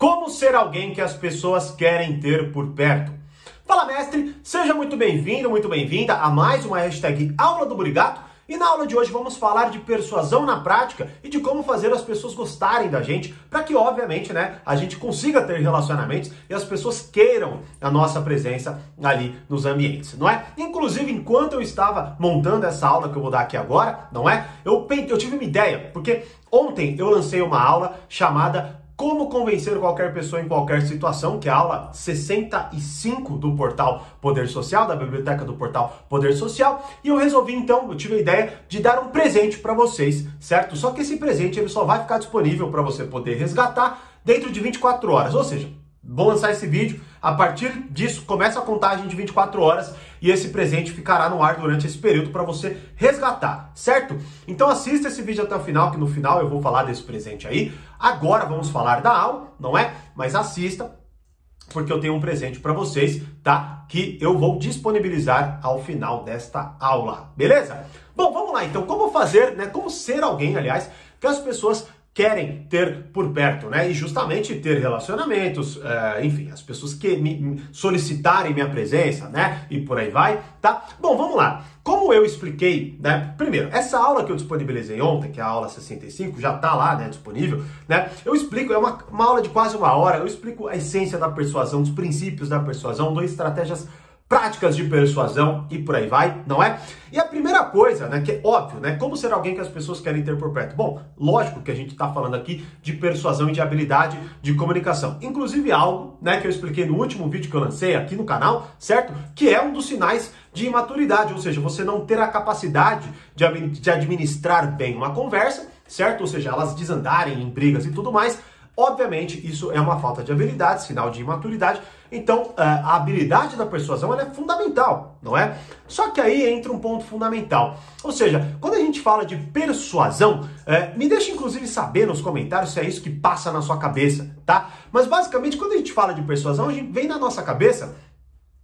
Como ser alguém que as pessoas querem ter por perto? Fala, mestre! Seja muito bem-vindo, muito bem-vinda a mais uma hashtag Aula do Burigato. E na aula de hoje vamos falar de persuasão na prática e de como fazer as pessoas gostarem da gente, para que, obviamente, né, a gente consiga ter relacionamentos e as pessoas queiram a nossa presença ali nos ambientes, não é? Inclusive, enquanto eu estava montando essa aula que eu vou dar aqui agora, não é? Eu, eu tive uma ideia, porque ontem eu lancei uma aula chamada como convencer qualquer pessoa em qualquer situação, que é a aula 65 do portal Poder Social, da biblioteca do portal Poder Social, e eu resolvi então, eu tive a ideia de dar um presente para vocês, certo? Só que esse presente ele só vai ficar disponível para você poder resgatar dentro de 24 horas, ou seja, vou lançar esse vídeo, a partir disso começa a contagem de 24 horas e esse presente ficará no ar durante esse período para você resgatar, certo? Então assista esse vídeo até o final, que no final eu vou falar desse presente aí. Agora vamos falar da aula, não é? Mas assista, porque eu tenho um presente para vocês, tá? Que eu vou disponibilizar ao final desta aula, beleza? Bom, vamos lá então. Como fazer, né? Como ser alguém, aliás, que as pessoas querem ter por perto, né? E justamente ter relacionamentos, uh, enfim, as pessoas que me solicitarem minha presença, né? E por aí vai, tá? Bom, vamos lá. Como eu expliquei, né? Primeiro, essa aula que eu disponibilizei ontem, que é a aula 65, já tá lá, né? Disponível, né? Eu explico, é uma, uma aula de quase uma hora, eu explico a essência da persuasão, os princípios da persuasão, duas estratégias práticas de persuasão e por aí vai, não é? E a primeira coisa, né, que é óbvio, né, como ser alguém que as pessoas querem ter por perto? Bom, lógico que a gente está falando aqui de persuasão e de habilidade de comunicação. Inclusive algo, né, que eu expliquei no último vídeo que eu lancei aqui no canal, certo? Que é um dos sinais de imaturidade, ou seja, você não ter a capacidade de administrar bem uma conversa, certo? Ou seja, elas desandarem em brigas e tudo mais, Obviamente, isso é uma falta de habilidade, sinal de imaturidade. Então, é, a habilidade da persuasão é fundamental, não é? Só que aí entra um ponto fundamental. Ou seja, quando a gente fala de persuasão, é, me deixa inclusive saber nos comentários se é isso que passa na sua cabeça, tá? Mas basicamente, quando a gente fala de persuasão, a gente vem na nossa cabeça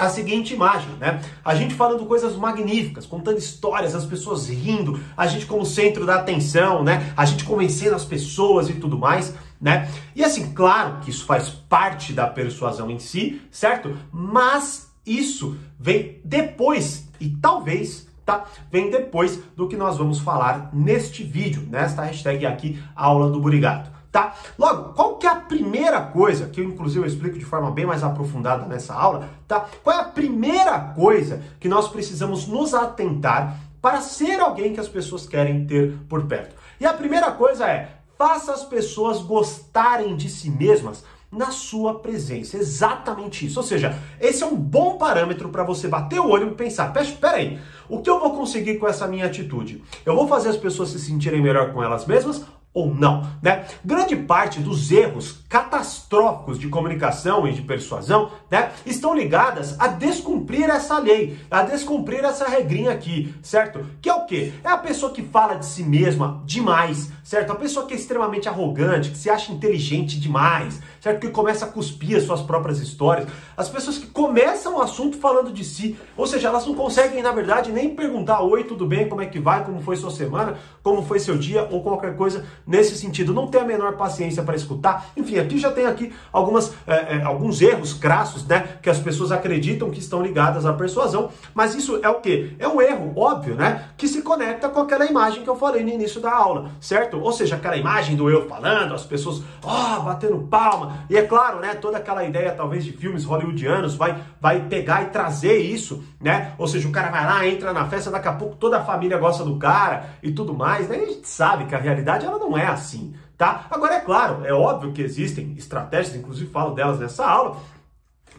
a seguinte imagem, né? A gente falando coisas magníficas, contando histórias, as pessoas rindo, a gente como centro da atenção, né? A gente convencendo as pessoas e tudo mais, né? E assim, claro que isso faz parte da persuasão em si, certo? Mas isso vem depois e talvez Tá? Vem depois do que nós vamos falar neste vídeo, nesta hashtag aqui, aula do Burigato tá? Logo, qual que é a primeira coisa, que eu inclusive eu explico de forma bem mais aprofundada nessa aula, tá? Qual é a primeira coisa que nós precisamos nos atentar para ser alguém que as pessoas querem ter por perto? E a primeira coisa é, faça as pessoas gostarem de si mesmas na sua presença. Exatamente isso. Ou seja, esse é um bom parâmetro para você bater o olho e pensar: espera aí, o que eu vou conseguir com essa minha atitude? Eu vou fazer as pessoas se sentirem melhor com elas mesmas ou não, né? Grande parte dos erros catastróficos de comunicação e de persuasão, né, estão ligadas a descumprir essa lei, a descumprir essa regrinha aqui, certo? Que é o quê? É a pessoa que fala de si mesma demais, certo? A pessoa que é extremamente arrogante, que se acha inteligente demais, certo? Que começa a cuspir as suas próprias histórias, as pessoas que começam o assunto falando de si, ou seja, elas não conseguem, na verdade, nem perguntar: oi, tudo bem? Como é que vai? Como foi sua semana? Como foi seu dia? Ou qualquer coisa nesse sentido. Não tem a menor paciência para escutar. Enfim, aqui já tem aqui algumas, é, é, alguns erros crassos, né? Que as pessoas acreditam que estão ligadas à persuasão. Mas isso é o quê? É um erro, óbvio, né? Que se conecta com aquela imagem que eu falei no início da aula, certo? Ou seja, aquela imagem do eu falando, as pessoas, ó, oh, batendo palma. E é claro, né? Toda aquela ideia, talvez, de filmes hollywoodianos vai, vai pegar e trazer isso, né? Ou seja, o cara vai lá, entra na festa, daqui a pouco toda a família gosta do cara e tudo mais, né? E a gente sabe que a realidade ela não é assim, tá? Agora, é claro, é óbvio que existem estratégias, inclusive falo delas nessa aula,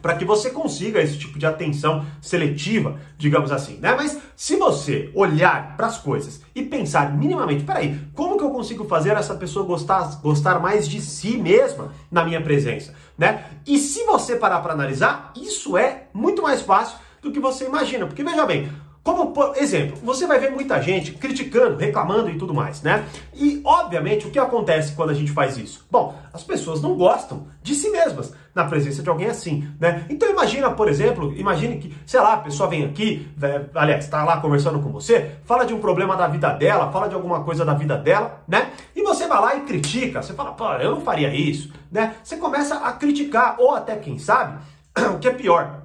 para que você consiga esse tipo de atenção seletiva, digamos assim, né? Mas se você olhar para as coisas e pensar minimamente, peraí, como que eu consigo fazer essa pessoa gostar, gostar mais de si mesma na minha presença, né? E se você parar para analisar, isso é muito mais fácil do que você imagina, porque veja bem, como, por exemplo, você vai ver muita gente criticando, reclamando e tudo mais, né? E, obviamente, o que acontece quando a gente faz isso? Bom, as pessoas não gostam de si mesmas na presença de alguém assim, né? Então imagina, por exemplo, imagine que, sei lá, a pessoa vem aqui, é, aliás, está lá conversando com você, fala de um problema da vida dela, fala de alguma coisa da vida dela, né? E você vai lá e critica, você fala, pô, eu não faria isso, né? Você começa a criticar, ou até quem sabe, o que é pior,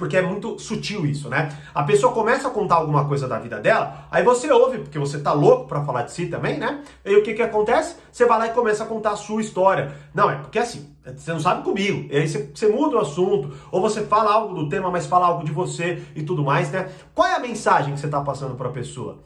porque é muito sutil isso, né? A pessoa começa a contar alguma coisa da vida dela, aí você ouve, porque você tá louco para falar de si também, né? E o que que acontece? Você vai lá e começa a contar a sua história. Não, é porque assim, você não sabe comigo. E aí você, você muda o assunto, ou você fala algo do tema, mas fala algo de você e tudo mais, né? Qual é a mensagem que você tá passando para a pessoa?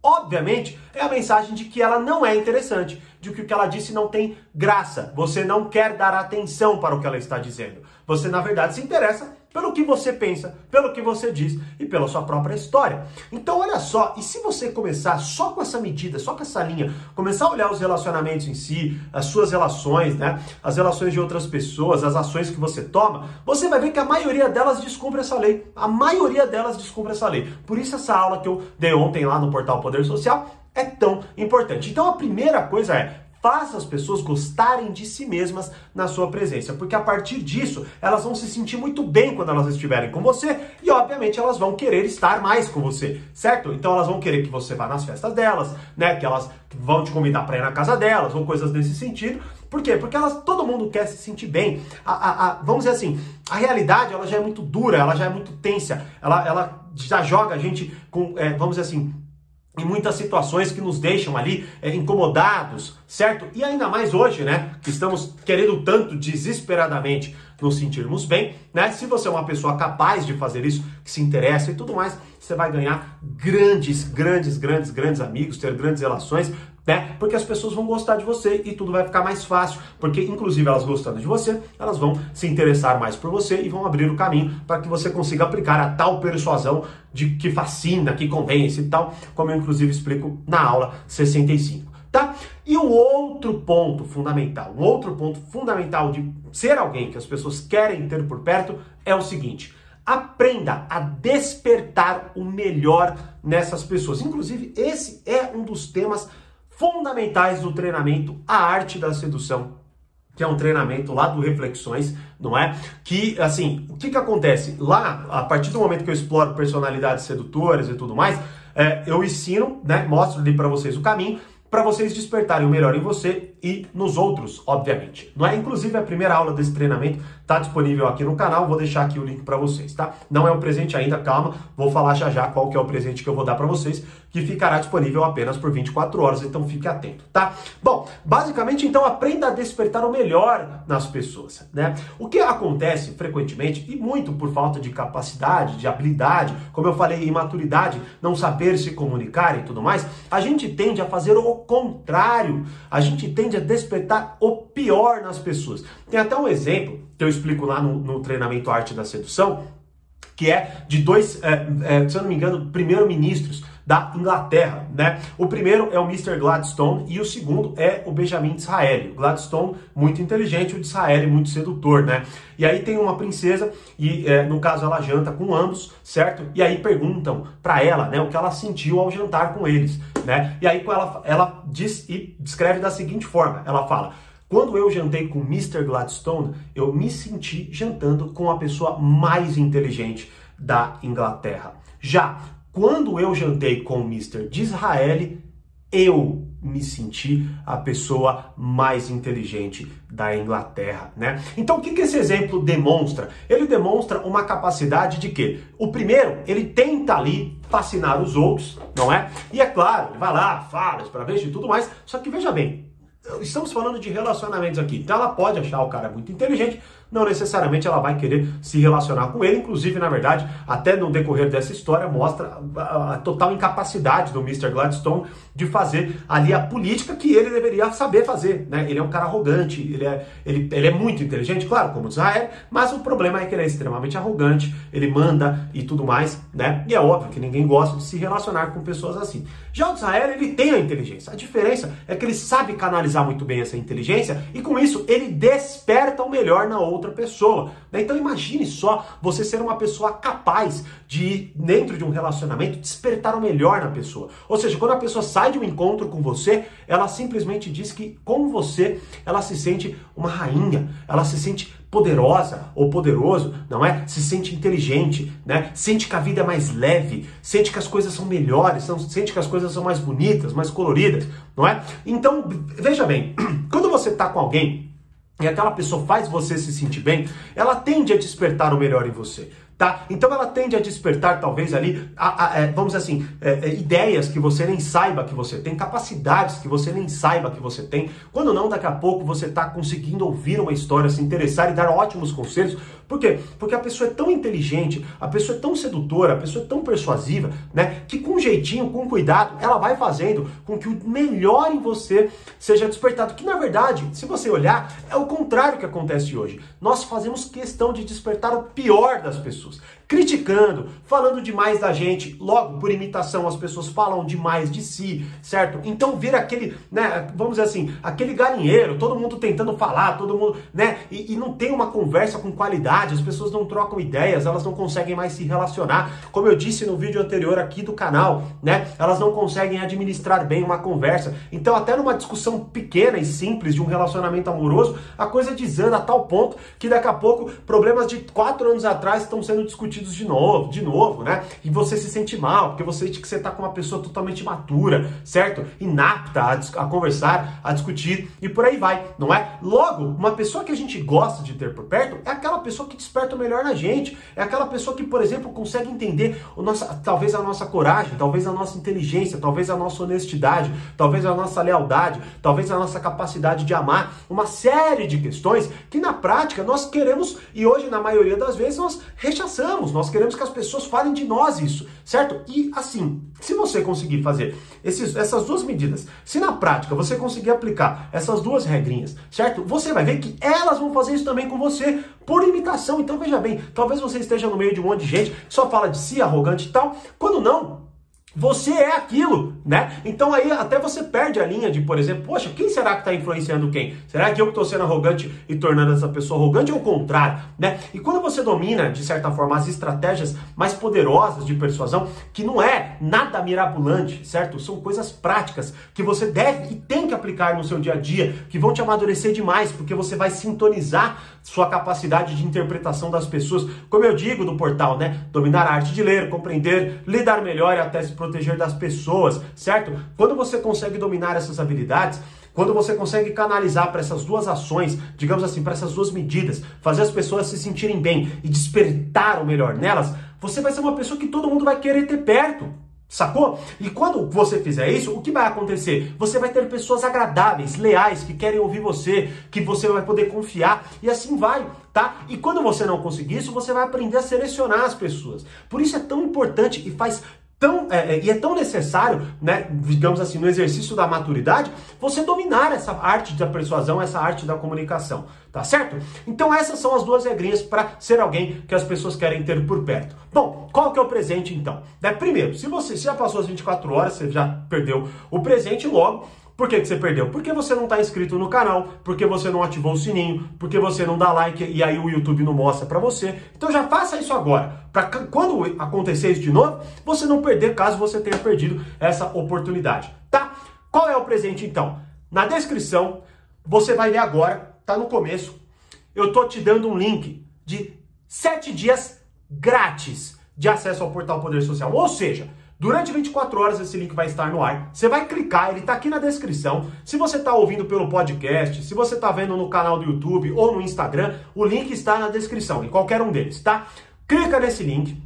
Obviamente, é a mensagem de que ela não é interessante, de que o que ela disse não tem graça. Você não quer dar atenção para o que ela está dizendo. Você, na verdade, se interessa pelo que você pensa, pelo que você diz e pela sua própria história. Então, olha só, e se você começar só com essa medida, só com essa linha, começar a olhar os relacionamentos em si, as suas relações, né, as relações de outras pessoas, as ações que você toma, você vai ver que a maioria delas descumpre essa lei. A maioria delas descumpre essa lei. Por isso essa aula que eu dei ontem lá no portal Poder Social é tão importante. Então, a primeira coisa é Faça as pessoas gostarem de si mesmas na sua presença, porque a partir disso elas vão se sentir muito bem quando elas estiverem com você e, obviamente, elas vão querer estar mais com você, certo? Então elas vão querer que você vá nas festas delas, né? Que elas vão te convidar para ir na casa delas ou coisas desse sentido. Por quê? Porque elas, todo mundo quer se sentir bem. A, a, a, vamos dizer assim, a realidade ela já é muito dura, ela já é muito tensa, ela, ela já joga a gente com, é, vamos dizer assim, em muitas situações que nos deixam ali é, incomodados, certo? E ainda mais hoje, né? Que estamos querendo tanto desesperadamente nos sentirmos bem, né? Se você é uma pessoa capaz de fazer isso, que se interessa e tudo mais, você vai ganhar grandes, grandes, grandes, grandes amigos, ter grandes relações, né? Porque as pessoas vão gostar de você e tudo vai ficar mais fácil, porque inclusive elas gostando de você, elas vão se interessar mais por você e vão abrir o caminho para que você consiga aplicar a tal persuasão de que fascina, que convence e tal, como eu inclusive explico na aula 65 tá? E o outro ponto fundamental, um outro ponto fundamental de ser alguém que as pessoas querem ter por perto é o seguinte: aprenda a despertar o melhor nessas pessoas. Inclusive, esse é um dos temas fundamentais do treinamento A Arte da Sedução, que é um treinamento lá do Reflexões, não é? Que, assim, o que que acontece? Lá, a partir do momento que eu exploro personalidades sedutoras e tudo mais, é, eu ensino, né, mostro ali para vocês o caminho, para vocês despertarem o melhor em você e nos outros, obviamente. Não é? Inclusive, a primeira aula desse treinamento está disponível aqui no canal, vou deixar aqui o link para vocês, tá? Não é um presente ainda, calma, vou falar já já qual que é o presente que eu vou dar para vocês, que ficará disponível apenas por 24 horas, então fique atento, tá? Bom, basicamente, então, aprenda a despertar o melhor nas pessoas, né? O que acontece frequentemente, e muito por falta de capacidade, de habilidade, como eu falei, imaturidade, não saber se comunicar e tudo mais, a gente tende a fazer o contrário, a gente tende a despertar o pior nas pessoas. Tem até um exemplo que eu explico lá no, no treinamento Arte da Sedução, que é de dois, é, é, se eu não me engano, primeiro-ministros da Inglaterra, né? O primeiro é o Mr. Gladstone e o segundo é o Benjamin Disraeli. O Gladstone muito inteligente, o Disraeli muito sedutor, né? E aí tem uma princesa e é, no caso ela janta com ambos, certo? E aí perguntam para ela, né, o que ela sentiu ao jantar com eles, né? E aí ela ela diz e descreve da seguinte forma, ela fala quando eu jantei com Mr. Gladstone, eu me senti jantando com a pessoa mais inteligente da Inglaterra. Já quando eu jantei com o Mr. Disraeli, eu me senti a pessoa mais inteligente da Inglaterra, né? Então o que, que esse exemplo demonstra? Ele demonstra uma capacidade de que o primeiro ele tenta ali fascinar os outros, não é? E é claro, ele vai lá, fala, para ver e tudo mais. Só que veja bem, estamos falando de relacionamentos aqui. Então ela pode achar o cara muito inteligente, não necessariamente ela vai querer se relacionar com ele. Inclusive, na verdade, até no decorrer dessa história, mostra a, total incapacidade do Mr. Gladstone de fazer ali a política que ele deveria saber fazer. Né? Ele é um cara arrogante, ele é, ele, ele é muito inteligente, claro, como Israel, mas o problema é que ele é extremamente arrogante, ele manda e tudo mais, né? E é óbvio que ninguém gosta de se relacionar com pessoas assim. Já o Israel, ele tem a inteligência. A diferença é que ele sabe canalizar muito bem essa inteligência e com isso ele desperta o melhor na outra outra pessoa. Né? Então imagine só você ser uma pessoa capaz de, dentro de um relacionamento, despertar o melhor na pessoa. Ou seja, quando a pessoa sai de um encontro com você, ela simplesmente diz que com você ela se sente uma rainha, ela se sente poderosa ou poderoso, não é? Se sente inteligente, né? Sente que a vida é mais leve, sente que as coisas são melhores, sente que as coisas são mais bonitas, mais coloridas, não é? Então, veja bem, quando você está com alguém e aquela pessoa faz você se sentir bem, ela tende a despertar o melhor em você tá? Então ela tende a despertar talvez ali, a, a, é, vamos dizer assim, é, é, ideias que você nem saiba que você tem, capacidades que você nem saiba que você tem. Quando não, daqui a pouco você está conseguindo ouvir uma história, se interessar e dar ótimos conselhos. Por quê? Porque a pessoa é tão inteligente, a pessoa é tão sedutora, a pessoa é tão persuasiva, né? Que com jeitinho, com cuidado, ela vai fazendo com que o melhor em você seja despertado. Que na verdade, se você olhar, é o contrário que acontece hoje. Nós fazemos questão de despertar o pior das pessoas criticando, falando demais da gente. Logo, por imitação, as pessoas falam demais de si, certo? Então vira aquele, né, vamos dizer assim, aquele galinheiro, todo mundo tentando falar, todo mundo, né, e, e não tem uma conversa com qualidade, as pessoas não trocam ideias, elas não conseguem mais se relacionar. Como eu disse no vídeo anterior aqui do canal, né, elas não conseguem administrar bem uma conversa. Então, até numa discussão pequena e simples de um relacionamento amoroso, a coisa desanda a tal ponto que daqui a pouco problemas de quatro anos atrás estão sendo discutidos de novo, de novo, né? E você se sente mal, porque você sente que você está com uma pessoa totalmente imatura, certo? Inapta a, a, conversar, a discutir e por aí vai, não é? Logo, uma pessoa que a gente gosta de ter por perto é aquela pessoa que desperta o melhor na gente, é aquela pessoa que, por exemplo, consegue entender o nossa, talvez a nossa coragem, talvez a nossa inteligência, talvez a nossa honestidade, talvez a nossa lealdade, talvez a nossa capacidade de amar, uma série de questões que na prática nós queremos e hoje na maioria das vezes nós rechaçamos. Nós queremos que as pessoas falem de nós isso, certo? E assim, se você conseguir fazer esses, essas duas medidas, se na prática você conseguir aplicar essas duas regrinhas, certo? Você vai ver que elas vão fazer isso também com você por imitação. Então veja bem, talvez você esteja no meio de um monte de gente que só fala de si, arrogante e tal, quando não, você é aquilo, né? Então aí até você perde a linha de, por exemplo, poxa, quem será que está influenciando quem? Será que eu que estou sendo arrogante e tornando essa pessoa arrogante ou o contrário, né? E quando você domina, de certa forma, as estratégias mais poderosas de persuasão, que não é nada mirabolante, certo? São coisas práticas que você deve e tem que aplicar no seu dia a dia, que vão te amadurecer demais, porque você vai sintonizar sua capacidade de interpretação das pessoas, como eu digo no portal, né? Dominar a arte de ler, compreender, lidar melhor e até se proteger das pessoas, certo? Quando você consegue dominar essas habilidades, quando você consegue canalizar para essas duas ações, digamos assim, para essas duas medidas, fazer as pessoas se sentirem bem e despertar o melhor nelas, você vai ser uma pessoa que todo mundo vai querer ter perto. Sacou? E quando você fizer isso, o que vai acontecer? Você vai ter pessoas agradáveis, leais, que querem ouvir você, que você vai poder confiar e assim vai, tá? E quando você não conseguir isso, você vai aprender a selecionar as pessoas. Por isso é tão importante e faz tão, é, é, e é tão necessário, né, digamos assim, no exercício da maturidade, você dominar essa arte da persuasão, essa arte da comunicação, tá certo? Então essas são as duas regrinhas para ser alguém que as pessoas querem ter por perto. Bom, qual que é o presente então? Né, primeiro, se você já passou as 24 horas, você já perdeu o presente, logo por que, que você perdeu? Porque você não está inscrito no canal, porque você não ativou o sininho, porque você não dá like e aí o YouTube não mostra para você. Então já faça isso agora, para quando acontecer isso de novo, você não perder caso você tenha perdido essa oportunidade, tá? Qual é o presente então? Na descrição, você vai ver agora, tá no começo, eu tô te dando um link de 7 dias grátis de acesso ao portal Poder Social. Ou seja, Durante 24 horas esse link vai estar no ar. Você vai clicar, ele está aqui na descrição. Se você está ouvindo pelo podcast, se você está vendo no canal do YouTube ou no Instagram, o link está na descrição, em qualquer um deles, tá? Clica nesse link,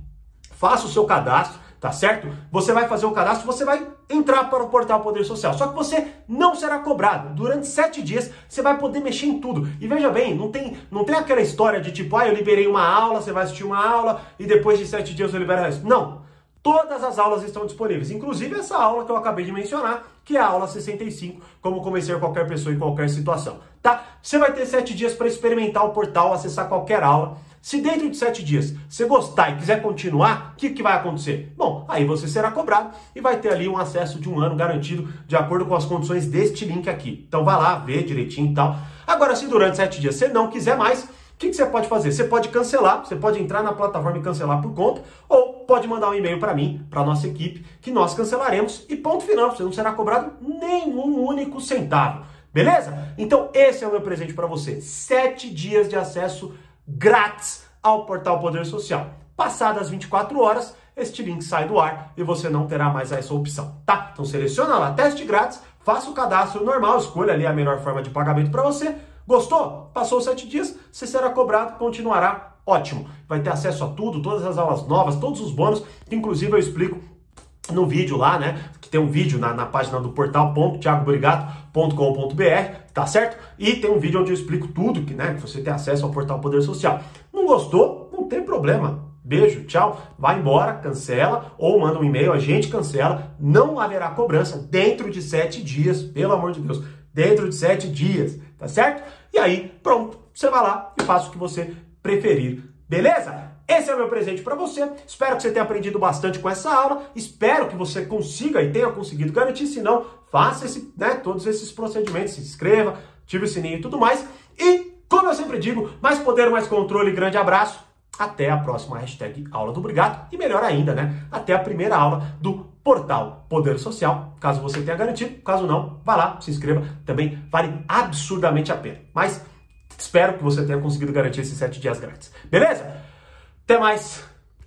faça o seu cadastro, tá certo? Você vai fazer o cadastro, você vai entrar para o portal Poder Social. Só que você não será cobrado. Durante sete dias você vai poder mexer em tudo. E veja bem, não tem, não tem aquela história de tipo, ah, eu liberei uma aula, você vai assistir uma aula e depois de sete dias eu libero isso. Não. Todas as aulas estão disponíveis, inclusive essa aula que eu acabei de mencionar, que é a aula 65, como convencer qualquer pessoa em qualquer situação, tá? Você vai ter sete dias para experimentar o portal, acessar qualquer aula. Se dentro de sete dias você gostar e quiser continuar, o que, que vai acontecer? Bom, aí você será cobrado e vai ter ali um acesso de um ano garantido de acordo com as condições deste link aqui. Então vai lá, vê direitinho e tal. Agora, se durante sete dias você não quiser mais, O que, que você pode fazer? Você pode cancelar, você pode entrar na plataforma e cancelar por conta, ou pode mandar um e-mail para mim, para nossa equipe, que nós cancelaremos e ponto final. Você não será cobrado nenhum único centavo. Beleza? Então esse é o meu presente para você. Sete dias de acesso grátis ao portal Poder Social. Passadas 24 horas, este link sai do ar e você não terá mais essa opção, tá? Então seleciona lá, teste grátis, faça o cadastro normal, escolha ali a melhor forma de pagamento para você. Gostou? Passou sete dias, você será cobrado, continuará ótimo. Vai ter acesso a tudo, todas as aulas novas, todos os bônus, que inclusive eu explico no vídeo lá, né? Que tem um vídeo na, na página do portal.thiagoburigato.com.br, tá certo? E tem um vídeo onde eu explico tudo que, né? Que você tem acesso ao portal Poder Social. Não gostou? Não tem problema. Beijo, tchau, vai embora, cancela ou manda um e-mail, a gente cancela. Não haverá cobrança dentro de sete dias, pelo amor de Deus, dentro de sete dias, tá certo? E aí, pronto, você vai lá e faz o que você preferir, beleza? Esse é o meu presente para você. Espero que você tenha aprendido bastante com essa aula. Espero que você consiga e tenha conseguido garantir. Se não, faça esse, né, todos esses procedimentos. Se inscreva, ative o sininho e tudo mais. E, como eu sempre digo, mais poder, mais controle. Grande abraço. Até a próxima hashtag Aula do Obrigado. E melhor ainda, né? Até a primeira aula do portal Poder Social. Caso você tenha garantido, caso não, vá lá, se inscreva. Também vale absurdamente a pena. Mas espero que você tenha conseguido garantir esses sete dias grátis. Beleza? Até mais!